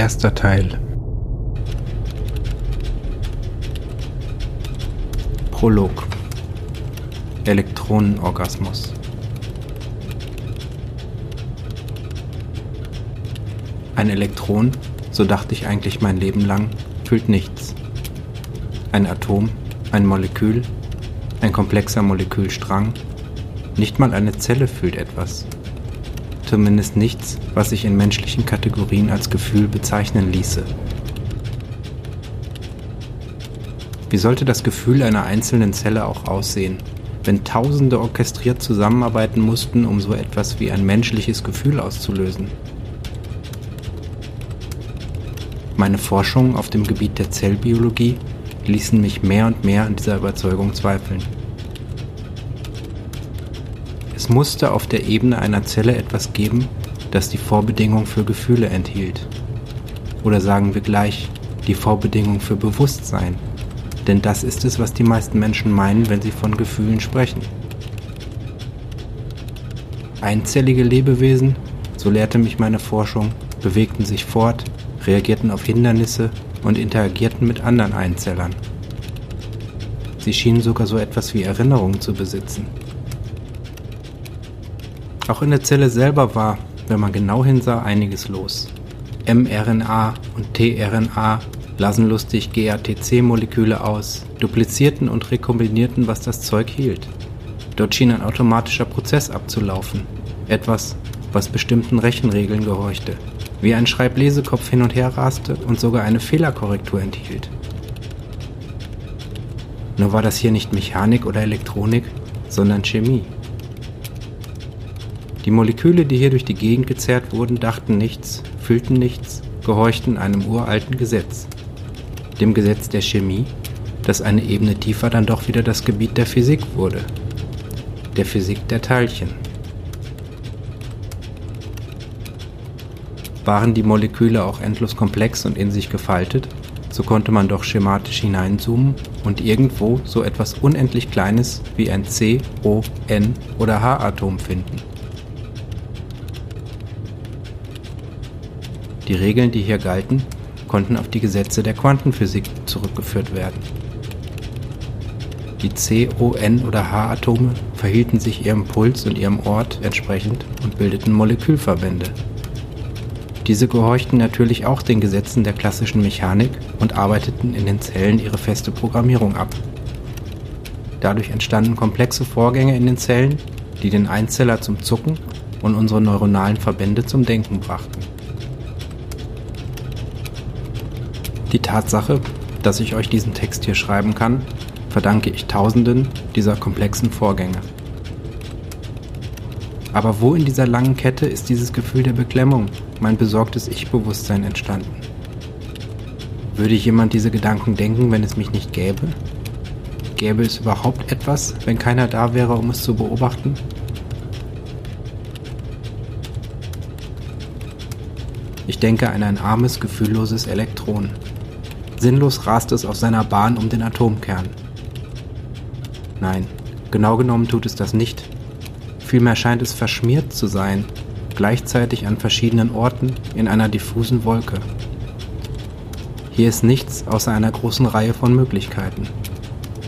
Erster Teil Prolog Elektronenorgasmus Ein Elektron, so dachte ich eigentlich mein Leben lang, fühlt nichts. Ein Atom, ein Molekül, ein komplexer Molekülstrang, nicht mal eine Zelle fühlt etwas. Zumindest nichts, was sich in menschlichen Kategorien als Gefühl bezeichnen ließe. Wie sollte das Gefühl einer einzelnen Zelle auch aussehen, wenn Tausende orchestriert zusammenarbeiten mussten, um so etwas wie ein menschliches Gefühl auszulösen? Meine Forschungen auf dem Gebiet der Zellbiologie ließen mich mehr und mehr an dieser Überzeugung zweifeln. Es musste auf der Ebene einer Zelle etwas geben, das die Vorbedingung für Gefühle enthielt. Oder sagen wir gleich, die Vorbedingung für Bewusstsein. Denn das ist es, was die meisten Menschen meinen, wenn sie von Gefühlen sprechen. Einzellige Lebewesen, so lehrte mich meine Forschung, bewegten sich fort, reagierten auf Hindernisse und interagierten mit anderen Einzellern. Sie schienen sogar so etwas wie Erinnerungen zu besitzen. Auch in der Zelle selber war, wenn man genau hinsah, einiges los. mRNA und tRNA lasen lustig GATC-Moleküle aus, duplizierten und rekombinierten, was das Zeug hielt. Dort schien ein automatischer Prozess abzulaufen, etwas, was bestimmten Rechenregeln gehorchte wie ein Schreiblesekopf hin und her raste und sogar eine Fehlerkorrektur enthielt. Nur war das hier nicht Mechanik oder Elektronik, sondern Chemie. Die Moleküle, die hier durch die Gegend gezerrt wurden, dachten nichts, fühlten nichts, gehorchten einem uralten Gesetz. Dem Gesetz der Chemie, das eine Ebene tiefer dann doch wieder das Gebiet der Physik wurde. Der Physik der Teilchen. Waren die Moleküle auch endlos komplex und in sich gefaltet, so konnte man doch schematisch hineinzoomen und irgendwo so etwas unendlich Kleines wie ein C, O, N oder H-Atom finden. Die Regeln, die hier galten, konnten auf die Gesetze der Quantenphysik zurückgeführt werden. Die C, O, N oder H-Atome verhielten sich ihrem Puls und ihrem Ort entsprechend und bildeten Molekülverbände. Diese gehorchten natürlich auch den Gesetzen der klassischen Mechanik und arbeiteten in den Zellen ihre feste Programmierung ab. Dadurch entstanden komplexe Vorgänge in den Zellen, die den Einzeller zum Zucken und unsere neuronalen Verbände zum Denken brachten. Die Tatsache, dass ich euch diesen Text hier schreiben kann, verdanke ich Tausenden dieser komplexen Vorgänge. Aber wo in dieser langen Kette ist dieses Gefühl der Beklemmung, mein besorgtes Ich-Bewusstsein entstanden? Würde jemand diese Gedanken denken, wenn es mich nicht gäbe? Gäbe es überhaupt etwas, wenn keiner da wäre, um es zu beobachten? Ich denke an ein armes, gefühlloses Elektron. Sinnlos rast es auf seiner Bahn um den Atomkern. Nein, genau genommen tut es das nicht, Vielmehr scheint es verschmiert zu sein, gleichzeitig an verschiedenen Orten in einer diffusen Wolke. Hier ist nichts außer einer großen Reihe von Möglichkeiten.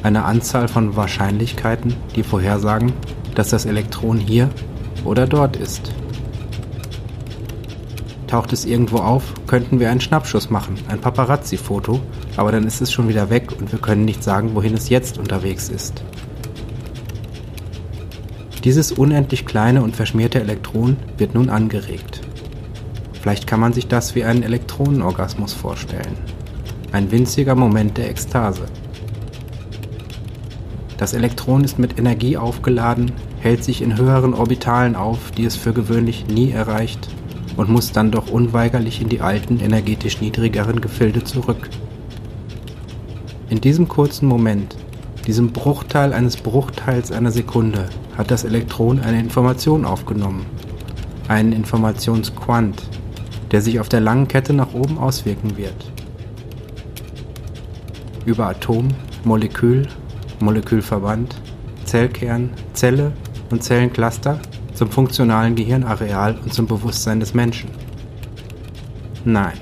Eine Anzahl von Wahrscheinlichkeiten, die vorhersagen, dass das Elektron hier oder dort ist. Taucht es irgendwo auf, könnten wir einen Schnappschuss machen, ein Paparazzi-Foto, aber dann ist es schon wieder weg und wir können nicht sagen, wohin es jetzt unterwegs ist. Dieses unendlich kleine und verschmierte Elektron wird nun angeregt. Vielleicht kann man sich das wie einen Elektronenorgasmus vorstellen. Ein winziger Moment der Ekstase. Das Elektron ist mit Energie aufgeladen, hält sich in höheren Orbitalen auf, die es für gewöhnlich nie erreicht, und muss dann doch unweigerlich in die alten, energetisch niedrigeren Gefilde zurück. In diesem kurzen Moment diesem Bruchteil eines Bruchteils einer Sekunde hat das Elektron eine Information aufgenommen, einen Informationsquant, der sich auf der langen Kette nach oben auswirken wird. Über Atom, Molekül, Molekülverband, Zellkern, Zelle und Zellencluster zum funktionalen Gehirnareal und zum Bewusstsein des Menschen. Nein,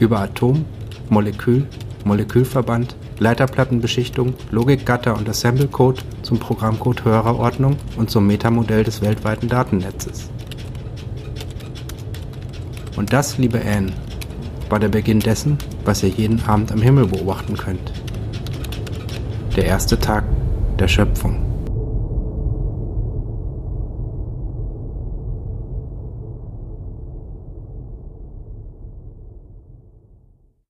Über Atom, Molekül, Molekülverband, Leiterplattenbeschichtung, Logikgatter und Assemblecode zum Programmcode höherer Ordnung und zum Metamodell des weltweiten Datennetzes. Und das, liebe Anne, war der Beginn dessen, was ihr jeden Abend am Himmel beobachten könnt. Der erste Tag der Schöpfung.